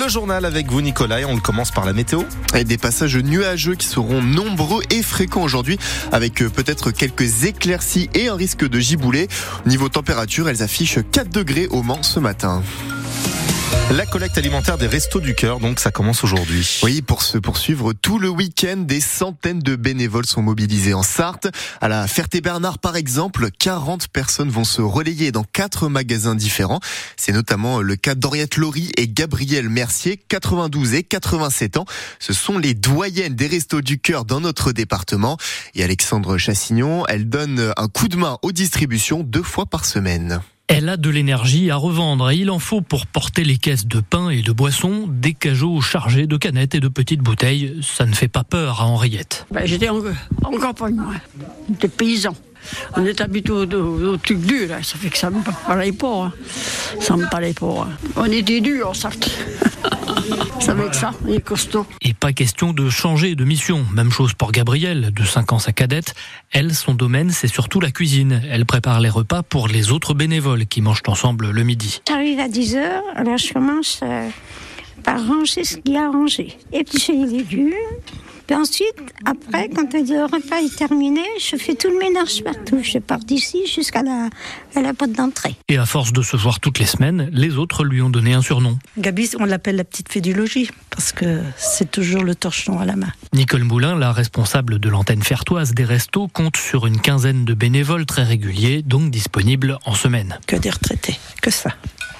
Le journal avec vous Nicolas et on le commence par la météo. Et des passages nuageux qui seront nombreux et fréquents aujourd'hui avec euh, peut-être quelques éclaircies et un risque de giboulet. Niveau température, elles affichent 4 degrés au Mans ce matin. La collecte alimentaire des Restos du Cœur, donc ça commence aujourd'hui. Oui, pour se poursuivre tout le week-end, des centaines de bénévoles sont mobilisés en Sarthe. À la Ferté-Bernard, par exemple, 40 personnes vont se relayer dans quatre magasins différents. C'est notamment le cas d'Henriette Laurie et Gabriel Mercier, 92 et 87 ans. Ce sont les doyennes des Restos du Cœur dans notre département. Et Alexandre Chassignon, elle donne un coup de main aux distributions deux fois par semaine. Elle a de l'énergie à revendre et il en faut pour porter les caisses de pain et de boissons, des cajots chargés de canettes et de petites bouteilles. Ça ne fait pas peur à Henriette. Ben, J'étais en, campagne, moi. J'étais paysan. On est habitué au, au, au truc là. ça fait que ça me parlait pas. hein. Ça me parlait pas. hein. On était dur en Sarthe. ça fait que ça, il est costaud. Et pas question de changer de mission. Même chose pour Gabrielle, de 5 ans sa cadette. Elle, son domaine, c'est surtout la cuisine. Elle prépare les repas pour les autres bénévoles qui mangent ensemble le midi. J'arrive à 10h, alors je commence euh, par ranger ce qu'il y a à ranger. Éplucher les légumes. Puis ensuite, après, quand le repas est terminé, je fais tout le ménage partout. Je pars d'ici jusqu'à la, à la porte d'entrée. Et à force de se voir toutes les semaines, les autres lui ont donné un surnom. Gabi, on l'appelle la petite fée du logis, parce que c'est toujours le torchon à la main. Nicole Moulin, la responsable de l'antenne fertoise des restos, compte sur une quinzaine de bénévoles très réguliers, donc disponibles en semaine. Que des retraités, que ça.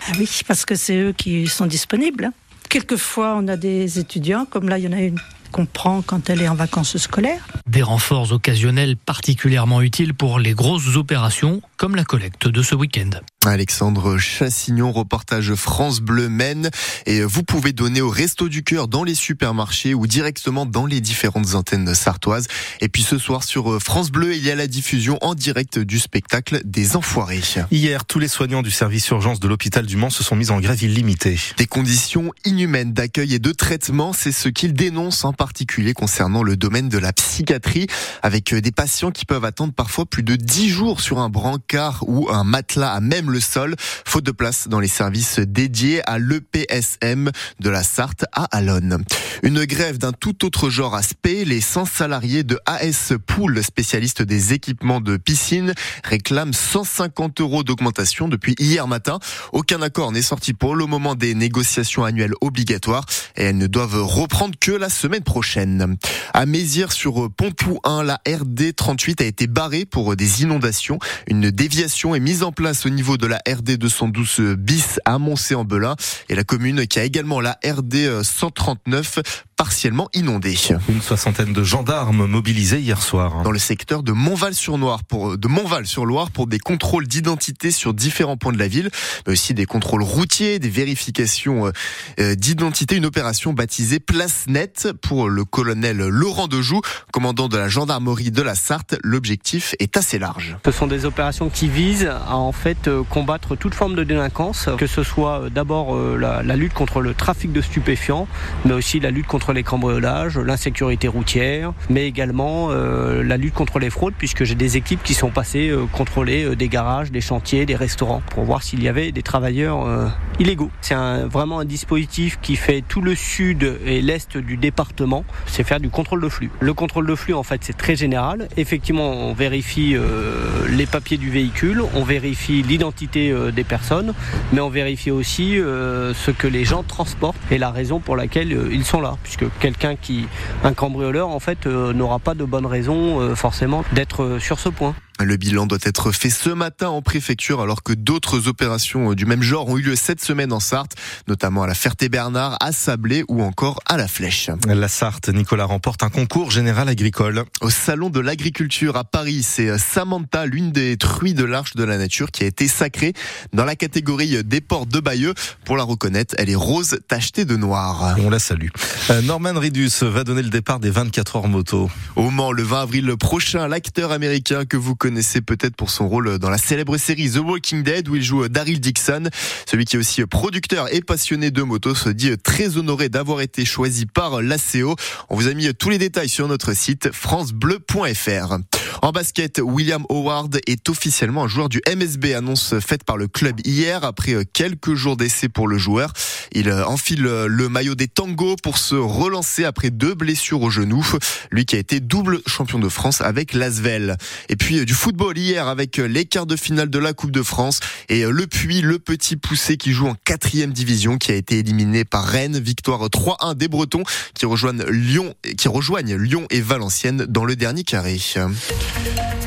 Ah oui, parce que c'est eux qui sont disponibles. hein. Quelquefois, on a des étudiants, comme là, il y en a une qu'on prend quand elle est en vacances scolaires. Des renforts occasionnels particulièrement utiles pour les grosses opérations, comme la collecte de ce week-end. Alexandre Chassignon, reportage France Bleu Maine. Et vous pouvez donner au Resto du Cœur dans les supermarchés ou directement dans les différentes antennes sartoises. Et puis ce soir sur France Bleu, il y a la diffusion en direct du spectacle des Enfoirés. Hier, tous les soignants du service urgence de l'hôpital du Mans se sont mis en grève illimitée. Des conditions inhumaines d'accueil et de traitement, c'est ce qu'ils dénoncent en particulier concernant le domaine de la psychiatrie, avec des patients qui peuvent attendre parfois plus de 10 jours sur un brancard ou un matelas à même le sol, faute de place dans les services dédiés à l'EPSM de la Sarthe à Alonne. Une grève d'un tout autre genre aspect, les 100 salariés de AS Pool, spécialistes des équipements de piscine, réclament 150 euros d'augmentation depuis hier matin. Aucun accord n'est sorti pour le moment des négociations annuelles obligatoires et elles ne doivent reprendre que la semaine prochaine. À Mézières sur Pontou 1, la RD 38 a été barrée pour des inondations. Une déviation est mise en place au niveau la RD 212 bis à Moncé-en-Belin et la commune qui a également la RD 139 partiellement inondée. Une soixantaine de gendarmes mobilisés hier soir. Dans le secteur de Montval-sur-Loire pour de Montval-sur-Loire pour des contrôles d'identité sur différents points de la ville, mais aussi des contrôles routiers, des vérifications euh, d'identité, une opération baptisée Place Nette pour le colonel Laurent Dejoux, commandant de la gendarmerie de la Sarthe. L'objectif est assez large. Ce sont des opérations qui visent à en fait euh, combattre toute forme de délinquance, que ce soit euh, d'abord euh, la, la lutte contre le trafic de stupéfiants, mais aussi la lutte contre les cambriolages, l'insécurité routière, mais également euh, la lutte contre les fraudes, puisque j'ai des équipes qui sont passées euh, contrôler euh, des garages, des chantiers, des restaurants, pour voir s'il y avait des travailleurs illégaux. C'est vraiment un dispositif qui fait tout le sud et l'est du département, c'est faire du contrôle de flux. Le contrôle de flux, en fait, c'est très général. Effectivement, on vérifie euh, les papiers du véhicule, on vérifie l'identité euh, des personnes, mais on vérifie aussi euh, ce que les gens transportent et la raison pour laquelle ils sont là. Puisque quelqu'un qui, un cambrioleur, en fait, n'aura pas de bonne raison forcément d'être sur ce point. Le bilan doit être fait ce matin en préfecture alors que d'autres opérations du même genre ont eu lieu cette semaine en Sarthe, notamment à la Ferté-Bernard, à Sablé ou encore à la Flèche. La Sarthe, Nicolas remporte un concours général agricole. Au salon de l'agriculture à Paris, c'est Samantha, l'une des truies de l'Arche de la Nature, qui a été sacrée dans la catégorie des ports de Bayeux. Pour la reconnaître, elle est rose tachetée de noir. On la salue. Euh, Norman Ridus va donner le départ des 24 heures moto. Au Mans, le 20 avril prochain, l'acteur américain que vous connaissez peut-être pour son rôle dans la célèbre série The Walking Dead où il joue Daryl Dixon, celui qui est aussi producteur et passionné de moto, se dit très honoré d'avoir été choisi par l'ACO. On vous a mis tous les détails sur notre site francebleu.fr. En basket, William Howard est officiellement un joueur du MSB, annonce faite par le club hier après euh, quelques jours d'essai pour le joueur. Il euh, enfile euh, le maillot des tangos pour se relancer après deux blessures au genou. Lui qui a été double champion de France avec l'Asvel. Et puis du football hier avec les quarts de finale de la Coupe de France et le Puy, le petit poussé qui joue en quatrième division qui a été éliminé par Rennes. Victoire 3-1 des Bretons qui rejoignent Lyon, qui rejoignent Lyon et Valenciennes dans le dernier carré.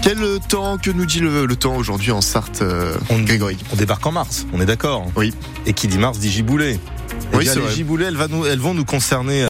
Quel temps que nous dit le, temps aujourd'hui en Sarthe, euh, on, Grégory? On débarque en mars, on est d'accord Oui. Et qui dit mars dit giboulé. Oui, eh les giboulées, elles, elles vont nous concerner